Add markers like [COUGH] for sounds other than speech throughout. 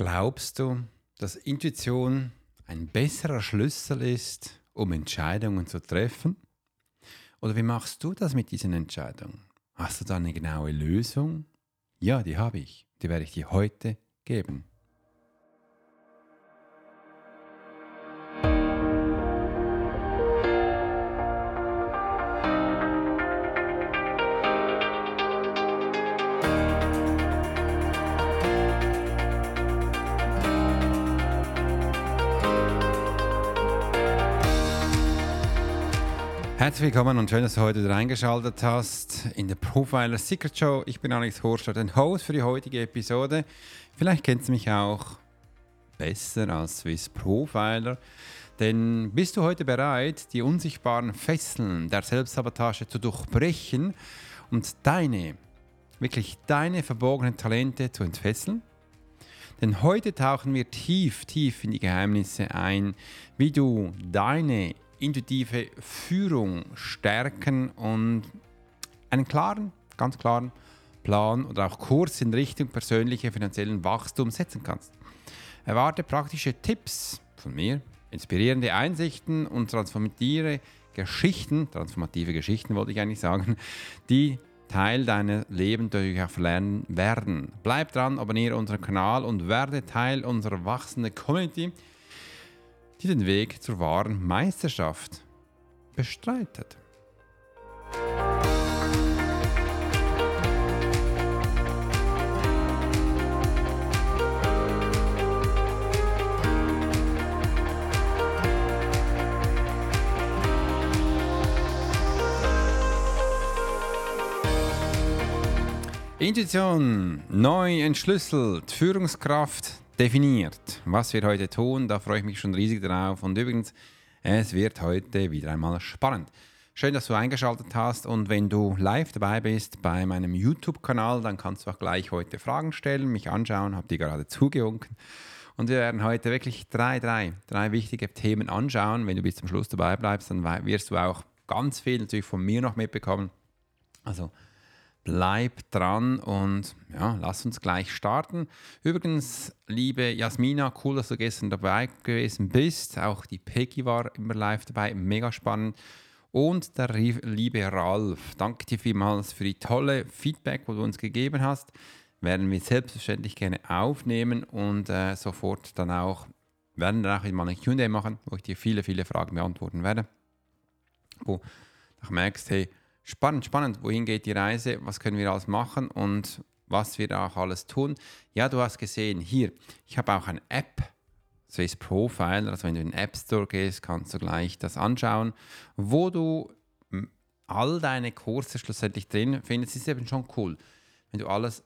Glaubst du, dass Intuition ein besserer Schlüssel ist, um Entscheidungen zu treffen? Oder wie machst du das mit diesen Entscheidungen? Hast du da eine genaue Lösung? Ja, die habe ich. Die werde ich dir heute geben. Herzlich willkommen und schön, dass du heute reingeschaltet hast in der Profiler Secret Show. Ich bin Alex Horstadt, dein Host für die heutige Episode. Vielleicht kennst du mich auch besser als Swiss Profiler. Denn bist du heute bereit, die unsichtbaren Fesseln der Selbstsabotage zu durchbrechen und deine, wirklich deine verborgenen Talente zu entfesseln? Denn heute tauchen wir tief, tief in die Geheimnisse ein, wie du deine intuitive Führung stärken und einen klaren, ganz klaren Plan oder auch Kurs in Richtung persönliche finanziellen Wachstum setzen kannst. Erwarte praktische Tipps von mir, inspirierende Einsichten und transformative Geschichten, transformative Geschichten wollte ich eigentlich sagen, die Teil deiner Leben natürlich auch verlernen werden. Bleib dran, abonniere unseren Kanal und werde Teil unserer wachsenden Community die den Weg zur wahren Meisterschaft bestreitet. Intuition neu entschlüsselt, Führungskraft definiert. Was wir heute tun, da freue ich mich schon riesig drauf. Und übrigens, es wird heute wieder einmal spannend. Schön, dass du eingeschaltet hast und wenn du live dabei bist bei meinem YouTube-Kanal, dann kannst du auch gleich heute Fragen stellen, mich anschauen, habe die gerade zugewunken. Und wir werden heute wirklich drei, drei, drei wichtige Themen anschauen. Wenn du bis zum Schluss dabei bleibst, dann wirst du auch ganz viel natürlich von mir noch mitbekommen. Also Bleib dran und ja, lass uns gleich starten. Übrigens, liebe Jasmina, cool, dass du gestern dabei gewesen bist. Auch die Peggy war immer live dabei, mega spannend. Und der liebe Ralf, danke dir vielmals für die tolle Feedback, wo du uns gegeben hast. Werden wir selbstverständlich gerne aufnehmen und äh, sofort dann auch, werden dann auch mal ein QA machen, wo ich dir viele, viele Fragen beantworten werde. Wo du merkst, hey, spannend, spannend, wohin geht die Reise, was können wir alles machen und was wir auch alles tun. Ja, du hast gesehen, hier, ich habe auch eine App, Swiss Profile, also wenn du in den App Store gehst, kannst du gleich das anschauen, wo du all deine Kurse schlussendlich drin findest. Das ist eben schon cool, wenn du alles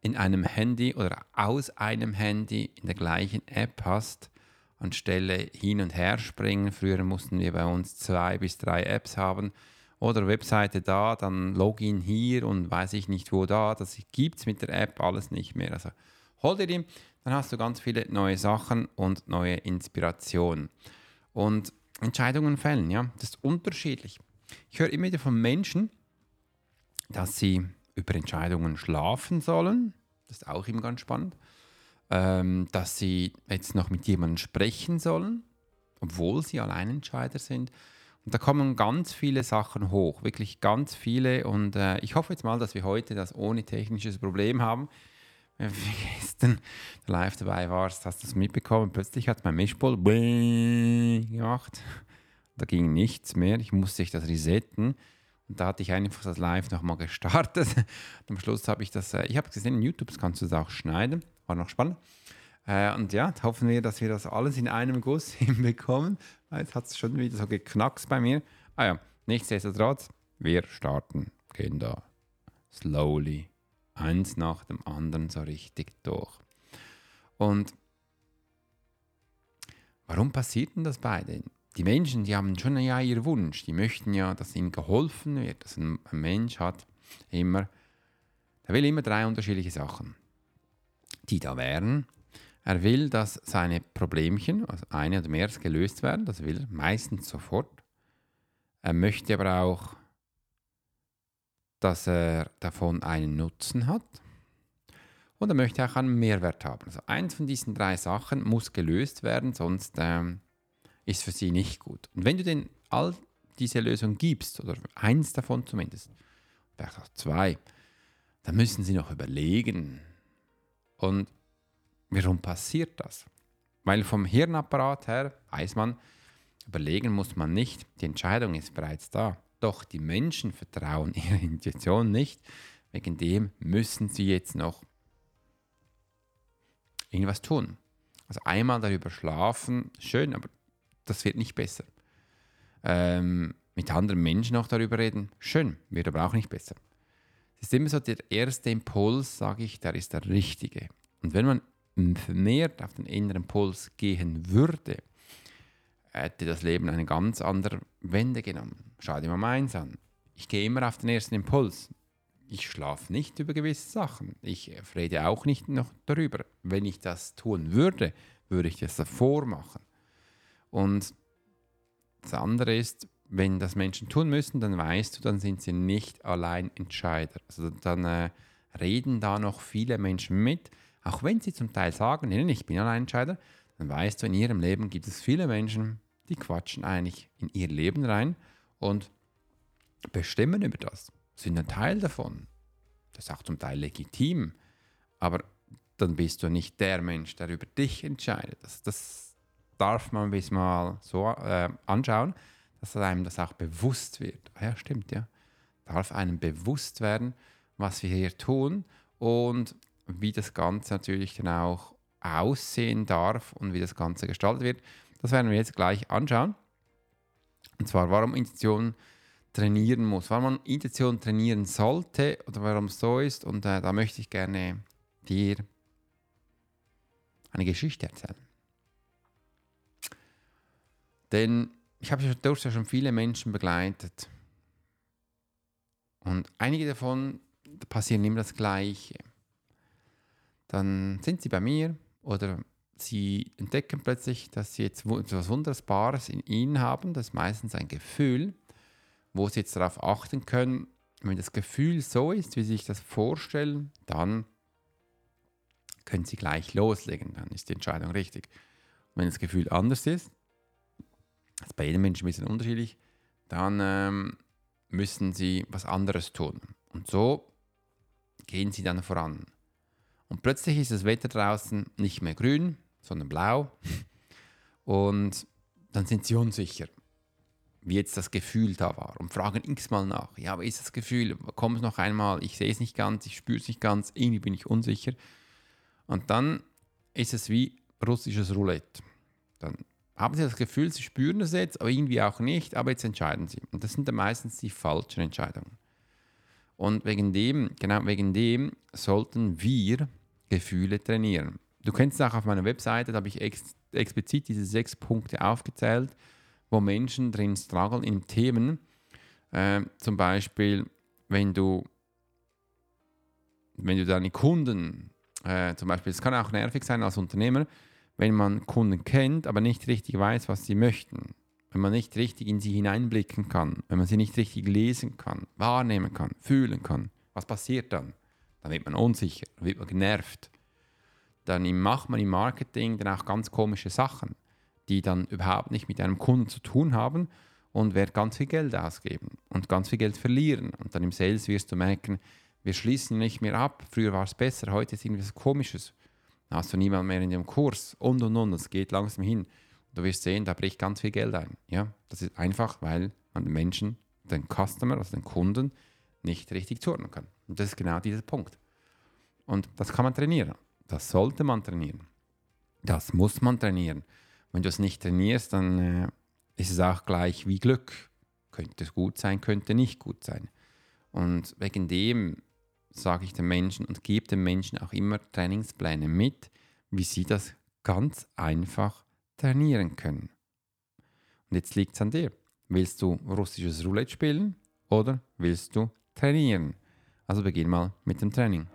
in einem Handy oder aus einem Handy in der gleichen App hast, anstelle hin und her springen. Früher mussten wir bei uns zwei bis drei Apps haben oder Webseite da, dann Login hier und weiß ich nicht wo da. Das gibt es mit der App alles nicht mehr. Also hol dir die, dann hast du ganz viele neue Sachen und neue Inspirationen. Und Entscheidungen fällen, ja, das ist unterschiedlich. Ich höre immer wieder von Menschen, dass sie über Entscheidungen schlafen sollen. Das ist auch immer ganz spannend. Ähm, dass sie jetzt noch mit jemandem sprechen sollen, obwohl sie Alleinentscheider sind. Und da kommen ganz viele Sachen hoch, wirklich ganz viele. Und äh, ich hoffe jetzt mal, dass wir heute das ohne technisches Problem haben. [LAUGHS] Wenn du gestern live dabei warst, hast du es mitbekommen. Plötzlich hat mein Mischpult gemacht. Da ging nichts mehr. Ich musste ich das resetten. Und da hatte ich einfach das Live nochmal gestartet. Und [LAUGHS] am Schluss habe ich das, äh, ich habe gesehen, in YouTube kannst du das auch schneiden. War noch spannend. Äh, und ja, hoffen wir, dass wir das alles in einem Guss [LAUGHS] hinbekommen. Jetzt hat es schon wieder so geknackst bei mir. Ah ja, nichtsdestotrotz, wir starten, gehen da slowly, eins nach dem anderen so richtig durch. Und warum passiert denn das bei denen? Die Menschen, die haben schon ja ihren Wunsch, die möchten ja, dass ihnen geholfen wird, dass ein Mensch hat immer, der will immer drei unterschiedliche Sachen, die da wären, er will, dass seine Problemchen, also eine oder mehr, gelöst werden. Das will er meistens sofort. Er möchte aber auch, dass er davon einen Nutzen hat. und er möchte auch einen Mehrwert haben. Also eins von diesen drei Sachen muss gelöst werden, sonst ähm, ist für sie nicht gut. Und wenn du den all diese Lösung gibst, oder eins davon zumindest, vielleicht auch zwei, dann müssen sie noch überlegen. Und warum passiert das? Weil vom Hirnapparat her weiß man, überlegen muss man nicht, die Entscheidung ist bereits da. Doch die Menschen vertrauen [LAUGHS] ihrer Intuition nicht, wegen dem müssen sie jetzt noch irgendwas tun. Also einmal darüber schlafen, schön, aber das wird nicht besser. Ähm, mit anderen Menschen auch darüber reden, schön, wird aber auch nicht besser. Es ist immer so, der erste Impuls, sage ich, der ist der richtige. Und wenn man vermehrt auf den inneren Puls gehen würde, hätte das Leben eine ganz andere Wende genommen. Schau dir mal meins an. Ich gehe immer auf den ersten Impuls. Ich schlafe nicht über gewisse Sachen. Ich rede auch nicht noch darüber. Wenn ich das tun würde, würde ich das davor machen. Und das andere ist, wenn das Menschen tun müssen, dann weißt du, dann sind sie nicht allein Entscheider. Also dann äh, reden da noch viele Menschen mit, auch wenn sie zum Teil sagen, nee, ich bin allein Entscheider, dann weißt du, in ihrem Leben gibt es viele Menschen, die quatschen eigentlich in ihr Leben rein und bestimmen über das, sind ein Teil davon. Das ist auch zum Teil legitim, aber dann bist du nicht der Mensch, der über dich entscheidet. Das, das darf man bis mal so äh, anschauen, dass einem das auch bewusst wird. Ah ja, stimmt, ja. Darf einem bewusst werden, was wir hier tun und wie das Ganze natürlich dann auch aussehen darf und wie das Ganze gestaltet wird. Das werden wir jetzt gleich anschauen. Und zwar, warum Intuition trainieren muss, warum man Intuition trainieren sollte oder warum es so ist. Und äh, da möchte ich gerne dir eine Geschichte erzählen. Denn ich habe ja durchaus schon viele Menschen begleitet. Und einige davon passieren immer das Gleiche. Dann sind sie bei mir oder sie entdecken plötzlich, dass sie jetzt etwas Wunderbares in ihnen haben. Das ist meistens ein Gefühl, wo sie jetzt darauf achten können. Wenn das Gefühl so ist, wie sie sich das vorstellen, dann können sie gleich loslegen. Dann ist die Entscheidung richtig. Und wenn das Gefühl anders ist, das ist bei jedem Menschen ein bisschen unterschiedlich, dann ähm, müssen sie was anderes tun. Und so gehen sie dann voran. Und plötzlich ist das Wetter draußen nicht mehr grün, sondern blau. Und dann sind sie unsicher, wie jetzt das Gefühl da war und fragen x-mal nach. Ja, wie ist das Gefühl? Komm es noch einmal, ich sehe es nicht ganz, ich spüre es nicht ganz, irgendwie bin ich unsicher. Und dann ist es wie russisches Roulette. Dann haben sie das Gefühl, sie spüren es jetzt, aber irgendwie auch nicht, aber jetzt entscheiden sie. Und das sind dann meistens die falschen Entscheidungen. Und wegen dem, genau wegen dem sollten wir Gefühle trainieren. Du kennst es auch auf meiner Webseite, da habe ich ex explizit diese sechs Punkte aufgezählt, wo Menschen drin strugglen in Themen. Äh, zum Beispiel, wenn du, wenn du deine Kunden, äh, zum Beispiel, es kann auch nervig sein als Unternehmer, wenn man Kunden kennt, aber nicht richtig weiß, was sie möchten. Wenn man nicht richtig in sie hineinblicken kann, wenn man sie nicht richtig lesen kann, wahrnehmen kann, fühlen kann, was passiert dann? Dann wird man unsicher, dann wird man genervt. Dann macht man im Marketing dann auch ganz komische Sachen, die dann überhaupt nicht mit einem Kunden zu tun haben und wird ganz viel Geld ausgeben und ganz viel Geld verlieren. Und dann im Sales wirst du merken, wir schließen nicht mehr ab. Früher war es besser, heute ist irgendwas Komisches. Dann hast du niemand mehr in dem Kurs und und und. Es geht langsam hin. Du wirst sehen, da bricht ganz viel Geld ein. Ja, das ist einfach, weil man den Menschen, den Customer, also den Kunden, nicht richtig zuordnen kann. Und das ist genau dieser Punkt. Und das kann man trainieren. Das sollte man trainieren. Das muss man trainieren. Wenn du es nicht trainierst, dann äh, ist es auch gleich wie Glück. Könnte es gut sein, könnte nicht gut sein. Und wegen dem sage ich den Menschen und gebe den Menschen auch immer Trainingspläne mit, wie sie das ganz einfach trainieren können. Und jetzt liegt es an dir. Willst du russisches Roulette spielen oder willst du trainieren? Also beginn mal mit dem Training.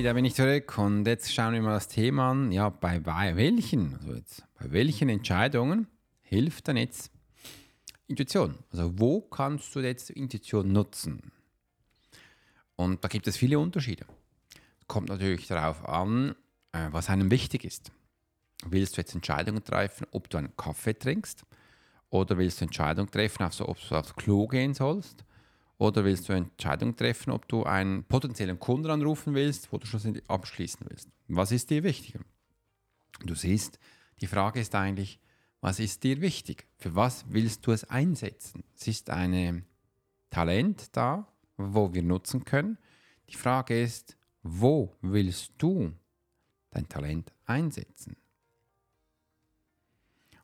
Hey, da bin ich zurück und jetzt schauen wir mal das Thema an. Ja, bei, welchen, also jetzt, bei welchen Entscheidungen hilft dann jetzt Intuition? Also wo kannst du jetzt Intuition nutzen? Und da gibt es viele Unterschiede. Kommt natürlich darauf an, äh, was einem wichtig ist. Willst du jetzt Entscheidungen treffen, ob du einen Kaffee trinkst? Oder willst du Entscheidungen treffen, ob du aufs Klo gehen sollst? Oder willst du eine Entscheidung treffen, ob du einen potenziellen Kunden anrufen willst, wo du schlussendlich abschließen willst? Was ist dir wichtiger? Du siehst, die Frage ist eigentlich, was ist dir wichtig? Für was willst du es einsetzen? Es ist ein Talent da, wo wir nutzen können. Die Frage ist, wo willst du dein Talent einsetzen?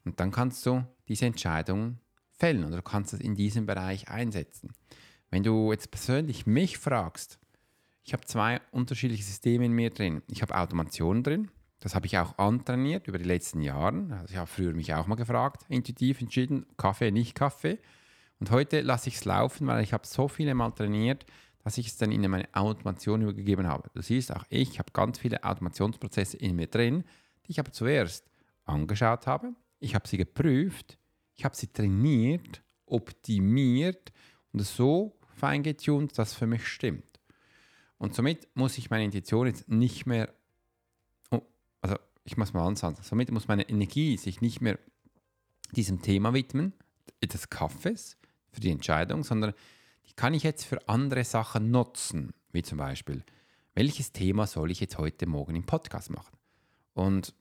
Und dann kannst du diese Entscheidung fällen oder du kannst es in diesem Bereich einsetzen. Wenn du jetzt persönlich mich fragst, ich habe zwei unterschiedliche Systeme in mir drin. Ich habe Automation drin, das habe ich auch antrainiert über die letzten Jahre. Also ich habe früher mich auch mal gefragt, intuitiv entschieden, Kaffee, nicht Kaffee. Und heute lasse ich es laufen, weil ich habe so viele Mal trainiert, dass ich es dann in meine Automation übergegeben habe. Du siehst, auch ich habe ganz viele Automationsprozesse in mir drin, die ich aber zuerst angeschaut habe. Ich habe sie geprüft, ich habe sie trainiert, optimiert und so fein getuned, dass für mich stimmt. Und somit muss ich meine Intuition jetzt nicht mehr, oh, also ich muss mal ansagen, somit muss meine Energie sich nicht mehr diesem Thema widmen, des Kaffees, für die Entscheidung, sondern die kann ich jetzt für andere Sachen nutzen, wie zum Beispiel, welches Thema soll ich jetzt heute Morgen im Podcast machen? Und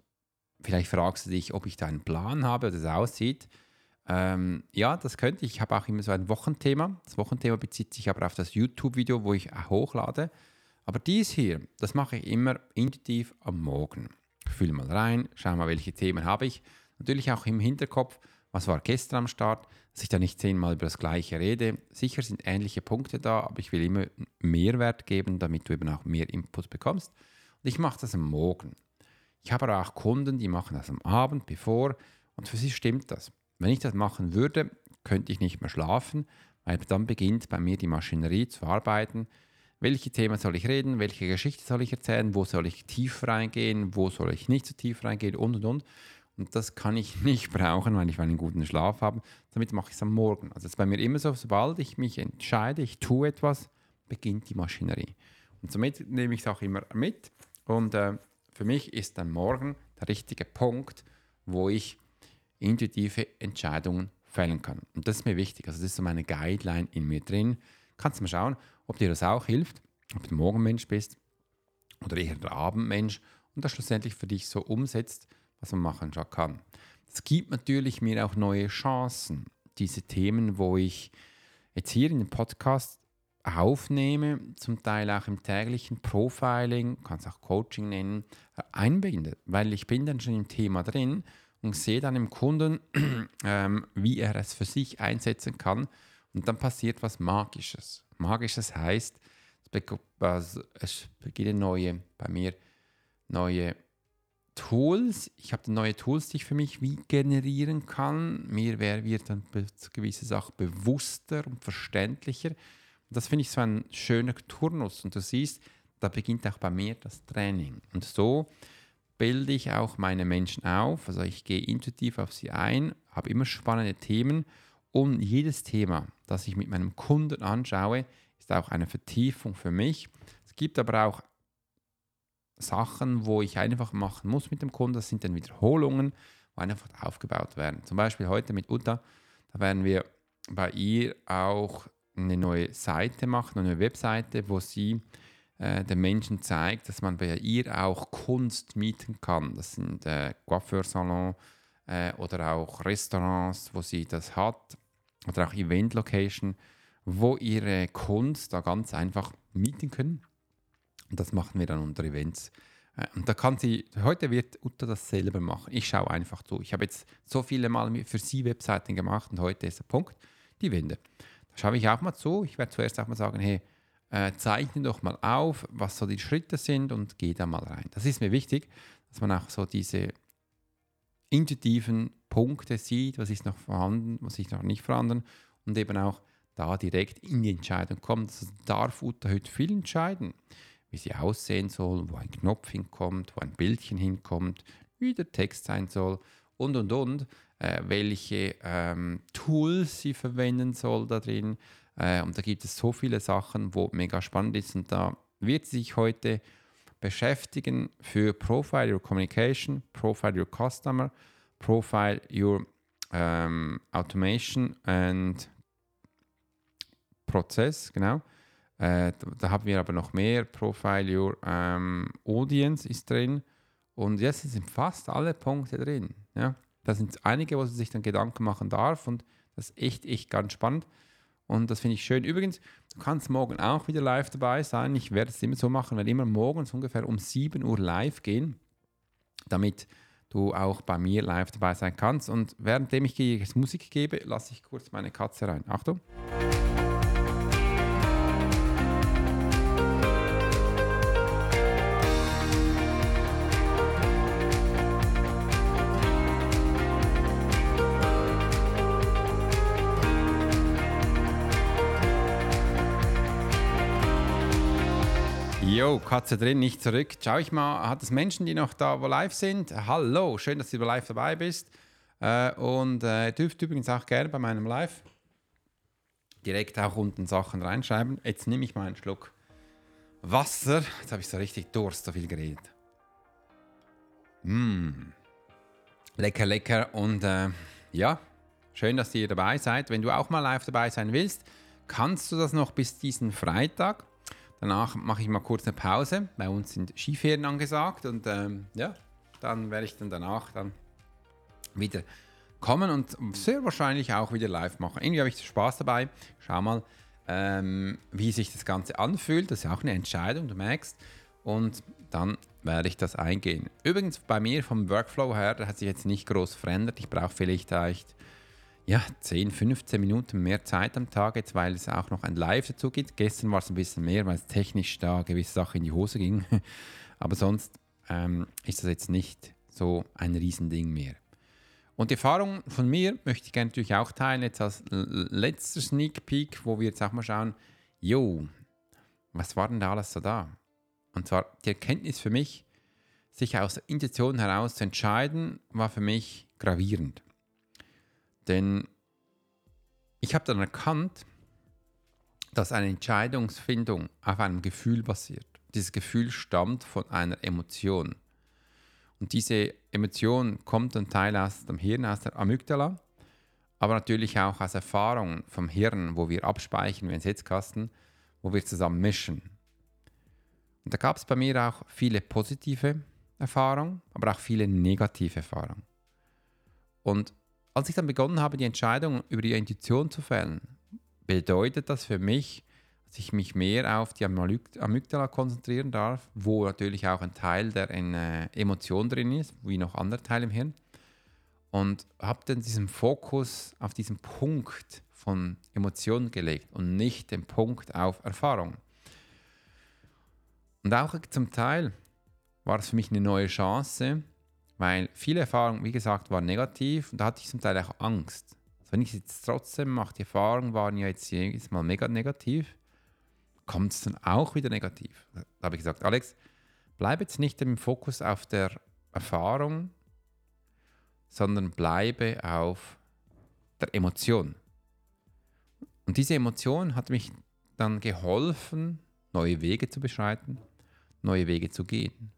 vielleicht fragst du dich, ob ich da einen Plan habe, wie das aussieht. Ähm, ja, das könnte ich. Ich habe auch immer so ein Wochenthema. Das Wochenthema bezieht sich aber auf das YouTube-Video, wo ich hochlade. Aber dies hier, das mache ich immer intuitiv am Morgen. Ich fühle mal rein, schaue mal, welche Themen habe ich. Natürlich auch im Hinterkopf, was war gestern am Start, dass ich da nicht zehnmal über das Gleiche rede. Sicher sind ähnliche Punkte da, aber ich will immer Mehrwert geben, damit du eben auch mehr Input bekommst. Und ich mache das am Morgen. Ich habe aber auch Kunden, die machen das am Abend, bevor, und für sie stimmt das. Wenn ich das machen würde, könnte ich nicht mehr schlafen, weil dann beginnt bei mir die Maschinerie zu arbeiten. Welche Themen soll ich reden? Welche Geschichte soll ich erzählen? Wo soll ich tief reingehen? Wo soll ich nicht so tief reingehen? Und und und. Und das kann ich [LAUGHS] nicht brauchen, weil ich einen guten Schlaf habe. Damit mache ich es am Morgen. Also es ist bei mir immer so, sobald ich mich entscheide, ich tue etwas, beginnt die Maschinerie. Und somit nehme ich es auch immer mit. Und äh, für mich ist dann morgen der richtige Punkt, wo ich intuitive Entscheidungen fällen kann. Und das ist mir wichtig. Also das ist so meine Guideline in mir drin. Kannst mal schauen, ob dir das auch hilft, ob du Morgenmensch bist oder eher der Abendmensch und das schlussendlich für dich so umsetzt, was man machen kann. Es gibt natürlich mir auch neue Chancen. Diese Themen, wo ich jetzt hier in dem Podcast aufnehme, zum Teil auch im täglichen Profiling, kann es auch Coaching nennen, einbinde, weil ich bin dann schon im Thema drin und sehe dann im Kunden, [CLEARS THROAT] ähm, wie er es für sich einsetzen kann. Und dann passiert was Magisches. Magisches heißt, es beginnen neue, bei mir neue Tools. Ich habe neue Tools, die ich für mich wie generieren kann. Mir wird dann gewisse Sachen bewusster und verständlicher. Und das finde ich so ein schöner Turnus. Und du siehst, da beginnt auch bei mir das Training. Und so bilde ich auch meine Menschen auf. Also ich gehe intuitiv auf sie ein, habe immer spannende Themen und jedes Thema, das ich mit meinem Kunden anschaue, ist auch eine Vertiefung für mich. Es gibt aber auch Sachen, wo ich einfach machen muss mit dem Kunden. Das sind dann Wiederholungen, wo einfach aufgebaut werden. Zum Beispiel heute mit Uta, da werden wir bei ihr auch eine neue Seite machen, eine neue Webseite, wo sie äh, den Menschen zeigt, dass man bei ihr auch Kunst mieten kann. Das sind äh, Coiffeursalons äh, oder auch Restaurants, wo sie das hat oder auch Event-Location, wo ihre Kunst da ganz einfach mieten können. Und das machen wir dann unter Events. Äh, und da kann sie, heute wird Uta das selber machen. Ich schaue einfach zu. Ich habe jetzt so viele Mal für sie Webseiten gemacht und heute ist der Punkt, die Wände. Da schaue ich auch mal zu. Ich werde zuerst auch mal sagen, hey, äh, zeichne doch mal auf, was so die Schritte sind und geh da mal rein. Das ist mir wichtig, dass man auch so diese intuitiven Punkte sieht, was ist noch vorhanden, was ist noch nicht vorhanden und eben auch da direkt in die Entscheidung kommt. Also darf Uta heute viel entscheiden. wie sie aussehen soll, wo ein Knopf hinkommt, wo ein Bildchen hinkommt, wie der Text sein soll und und und, äh, welche ähm, Tools sie verwenden soll da drin. Äh, und da gibt es so viele Sachen, wo mega spannend ist. Und da wird sich heute beschäftigen für Profile Your Communication, Profile Your Customer, Profile Your ähm, Automation and Prozess, genau. Äh, da, da, haben wir aber noch mehr. Profile Your ähm, Audience ist drin. Und jetzt sind fast alle Punkte drin. Ja? Da sind einige, wo sie sich dann Gedanken machen darf. Und das ist echt, echt ganz spannend. Und das finde ich schön. Übrigens, du kannst morgen auch wieder live dabei sein. Ich werde es immer so machen, weil immer morgens ungefähr um 7 Uhr live gehen, damit du auch bei mir live dabei sein kannst. Und währenddem ich jetzt Musik gebe, lasse ich kurz meine Katze rein. Achtung. Jo, Katze drin, nicht zurück. Schau ich mal, hat es Menschen, die noch da wo live sind? Hallo, schön, dass du live dabei bist. Äh, und äh, dürft übrigens auch gerne bei meinem Live direkt auch unten Sachen reinschreiben. Jetzt nehme ich mal einen Schluck Wasser. Jetzt habe ich so richtig Durst, so viel geredet. Mmh. Lecker, lecker. Und äh, ja, schön, dass ihr dabei seid. Wenn du auch mal live dabei sein willst, kannst du das noch bis diesen Freitag. Danach mache ich mal kurz eine Pause. Bei uns sind Skiferien angesagt und ähm, ja, dann werde ich dann danach dann wieder kommen und sehr wahrscheinlich auch wieder live machen. Irgendwie habe ich Spaß dabei. Schau mal, ähm, wie sich das Ganze anfühlt. Das ist auch eine Entscheidung, du merkst. Und dann werde ich das eingehen. Übrigens bei mir vom Workflow her, der hat sich jetzt nicht groß verändert. Ich brauche vielleicht echt ja, 10, 15 Minuten mehr Zeit am Tag, jetzt, weil es auch noch ein Live dazu gibt. Gestern war es ein bisschen mehr, weil es technisch da gewisse Sachen in die Hose ging. [LAUGHS] Aber sonst ähm, ist das jetzt nicht so ein Riesending mehr. Und die Erfahrung von mir möchte ich gerne natürlich auch teilen, jetzt als letzter Sneak Peek, wo wir jetzt auch mal schauen, jo, was war denn da alles so da? Und zwar die Erkenntnis für mich, sich aus der Intention heraus zu entscheiden, war für mich gravierend. Denn ich habe dann erkannt, dass eine Entscheidungsfindung auf einem Gefühl basiert. Dieses Gefühl stammt von einer Emotion. Und diese Emotion kommt ein Teil aus dem Hirn, aus der Amygdala, aber natürlich auch aus Erfahrungen vom Hirn, wo wir abspeichern wie ein Setzkasten, wo wir zusammen mischen. Und da gab es bei mir auch viele positive Erfahrungen, aber auch viele negative Erfahrungen. Und als ich dann begonnen habe, die Entscheidung über die Intuition zu fällen, bedeutet das für mich, dass ich mich mehr auf die Amygdala konzentrieren darf, wo natürlich auch ein Teil der äh, Emotion drin ist, wie noch andere Teile im Hirn. Und habe dann diesen Fokus auf diesen Punkt von Emotionen gelegt und nicht den Punkt auf Erfahrung. Und auch zum Teil war es für mich eine neue Chance, weil viele Erfahrungen, wie gesagt, waren negativ und da hatte ich zum Teil auch Angst. Also wenn ich es jetzt trotzdem mache, die Erfahrungen waren ja jetzt jedes Mal mega negativ, kommt es dann auch wieder negativ. Da habe ich gesagt, Alex, bleib jetzt nicht im Fokus auf der Erfahrung, sondern bleibe auf der Emotion. Und diese Emotion hat mich dann geholfen, neue Wege zu beschreiten, neue Wege zu gehen.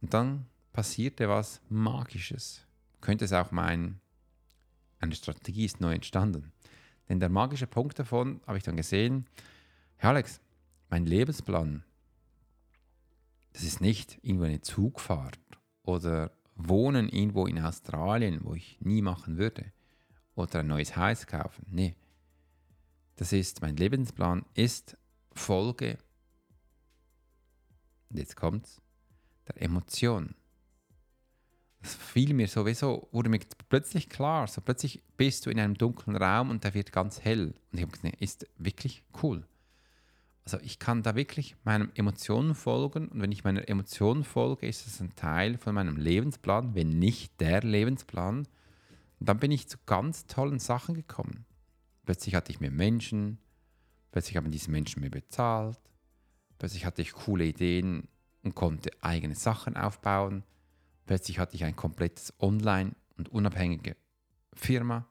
Und dann passierte was Magisches. Könnte es auch meinen, eine Strategie ist neu entstanden. Denn der magische Punkt davon habe ich dann gesehen, Herr Alex, mein Lebensplan, das ist nicht irgendwo eine Zugfahrt oder Wohnen irgendwo in Australien, wo ich nie machen würde, oder ein neues Haus kaufen. Nee, das ist, mein Lebensplan ist Folge, und jetzt kommt's, der Emotion das fiel mir sowieso, wurde mir plötzlich klar, so plötzlich bist du in einem dunklen Raum und der wird ganz hell. Und ich habe gesagt, ist wirklich cool. Also ich kann da wirklich meinen Emotionen folgen und wenn ich meiner Emotionen folge, ist es ein Teil von meinem Lebensplan, wenn nicht der Lebensplan. Und dann bin ich zu ganz tollen Sachen gekommen. Plötzlich hatte ich mehr Menschen, plötzlich haben diese Menschen mir bezahlt, Plötzlich hatte ich coole Ideen und konnte eigene Sachen aufbauen. Plötzlich hatte ich ein komplettes Online- und unabhängige Firma.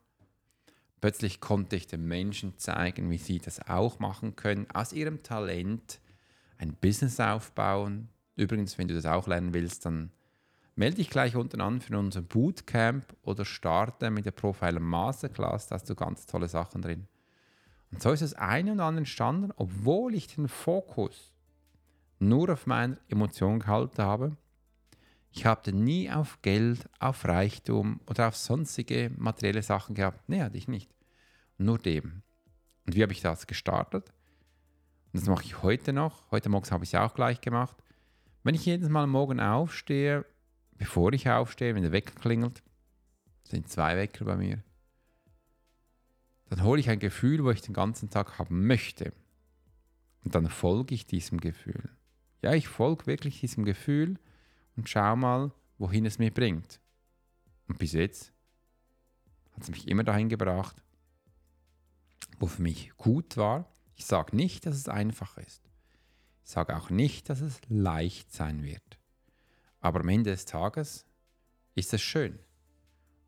Plötzlich konnte ich den Menschen zeigen, wie sie das auch machen können, aus ihrem Talent ein Business aufbauen. Übrigens, wenn du das auch lernen willst, dann melde dich gleich unten an für unser Bootcamp oder starte mit der Profiler Masterclass, da hast du ganz tolle Sachen drin. Und so ist es ein und anderen entstanden, obwohl ich den Fokus nur auf meine Emotionen gehalten habe. Ich habe nie auf Geld, auf Reichtum oder auf sonstige materielle Sachen gehabt. Nee, hatte ich nicht. Nur dem. Und wie habe ich das gestartet? Und das mache ich heute noch. Heute Morgen habe ich es auch gleich gemacht. Wenn ich jedes Mal morgen aufstehe, bevor ich aufstehe, wenn der Wecker klingelt, sind zwei Wecker bei mir, dann hole ich ein Gefühl, wo ich den ganzen Tag haben möchte. Und dann folge ich diesem Gefühl. Ja, ich folge wirklich diesem Gefühl und schau mal, wohin es mich bringt. Und bis jetzt hat es mich immer dahin gebracht, wo für mich gut war. Ich sage nicht, dass es einfach ist. Ich sage auch nicht, dass es leicht sein wird. Aber am Ende des Tages ist es schön.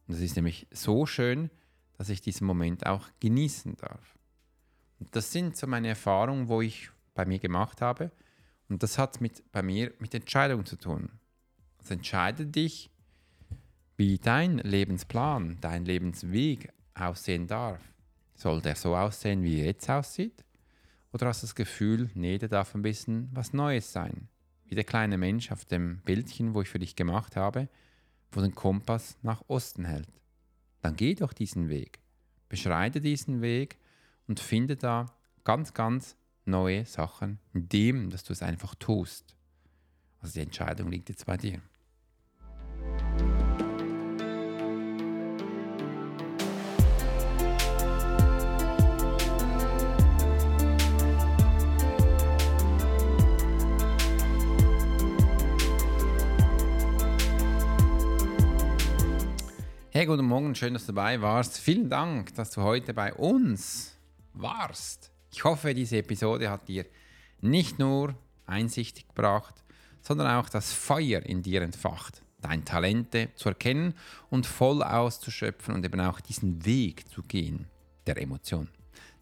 Und es ist nämlich so schön, dass ich diesen Moment auch genießen darf. Und das sind so meine Erfahrungen, wo ich bei mir gemacht habe. Und das hat mit, bei mir mit Entscheidungen zu tun. Also entscheide dich, wie dein Lebensplan, dein Lebensweg aussehen darf. Soll der so aussehen, wie er jetzt aussieht? Oder hast du das Gefühl, nee, der darf ein bisschen was Neues sein? Wie der kleine Mensch auf dem Bildchen, wo ich für dich gemacht habe, wo den Kompass nach Osten hält dann geh doch diesen Weg. Beschreite diesen Weg und finde da ganz, ganz neue Sachen, indem dass du es einfach tust. Also die Entscheidung liegt jetzt bei dir. Hey, guten Morgen, schön, dass du dabei warst. Vielen Dank, dass du heute bei uns warst. Ich hoffe, diese Episode hat dir nicht nur Einsicht gebracht, sondern auch das Feuer in dir entfacht, deine Talente zu erkennen und voll auszuschöpfen und eben auch diesen Weg zu gehen, der Emotion.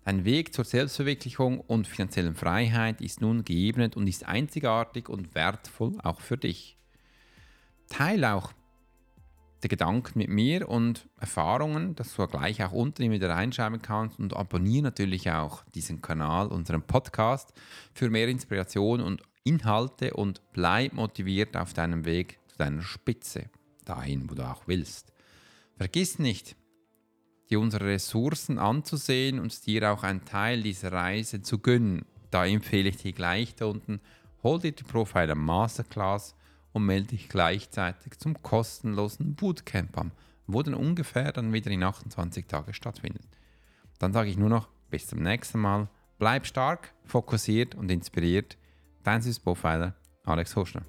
Dein Weg zur Selbstverwirklichung und finanziellen Freiheit ist nun geebnet und ist einzigartig und wertvoll auch für dich. Teil auch der Gedanken mit mir und Erfahrungen, dass du gleich auch unten wieder reinschreiben kannst und abonniere natürlich auch diesen Kanal, unseren Podcast für mehr Inspiration und Inhalte und bleib motiviert auf deinem Weg zu deiner Spitze, dahin, wo du auch willst. Vergiss nicht, dir unsere Ressourcen anzusehen und dir auch einen Teil dieser Reise zu gönnen. Da empfehle ich dir gleich da unten, hol dir die Profiler Masterclass und melde dich gleichzeitig zum kostenlosen Bootcamp an, wo dann ungefähr dann wieder in 28 Tagen stattfindet. Dann sage ich nur noch bis zum nächsten Mal. Bleib stark, fokussiert und inspiriert. Dein Süß Profiler Alex Hoschner.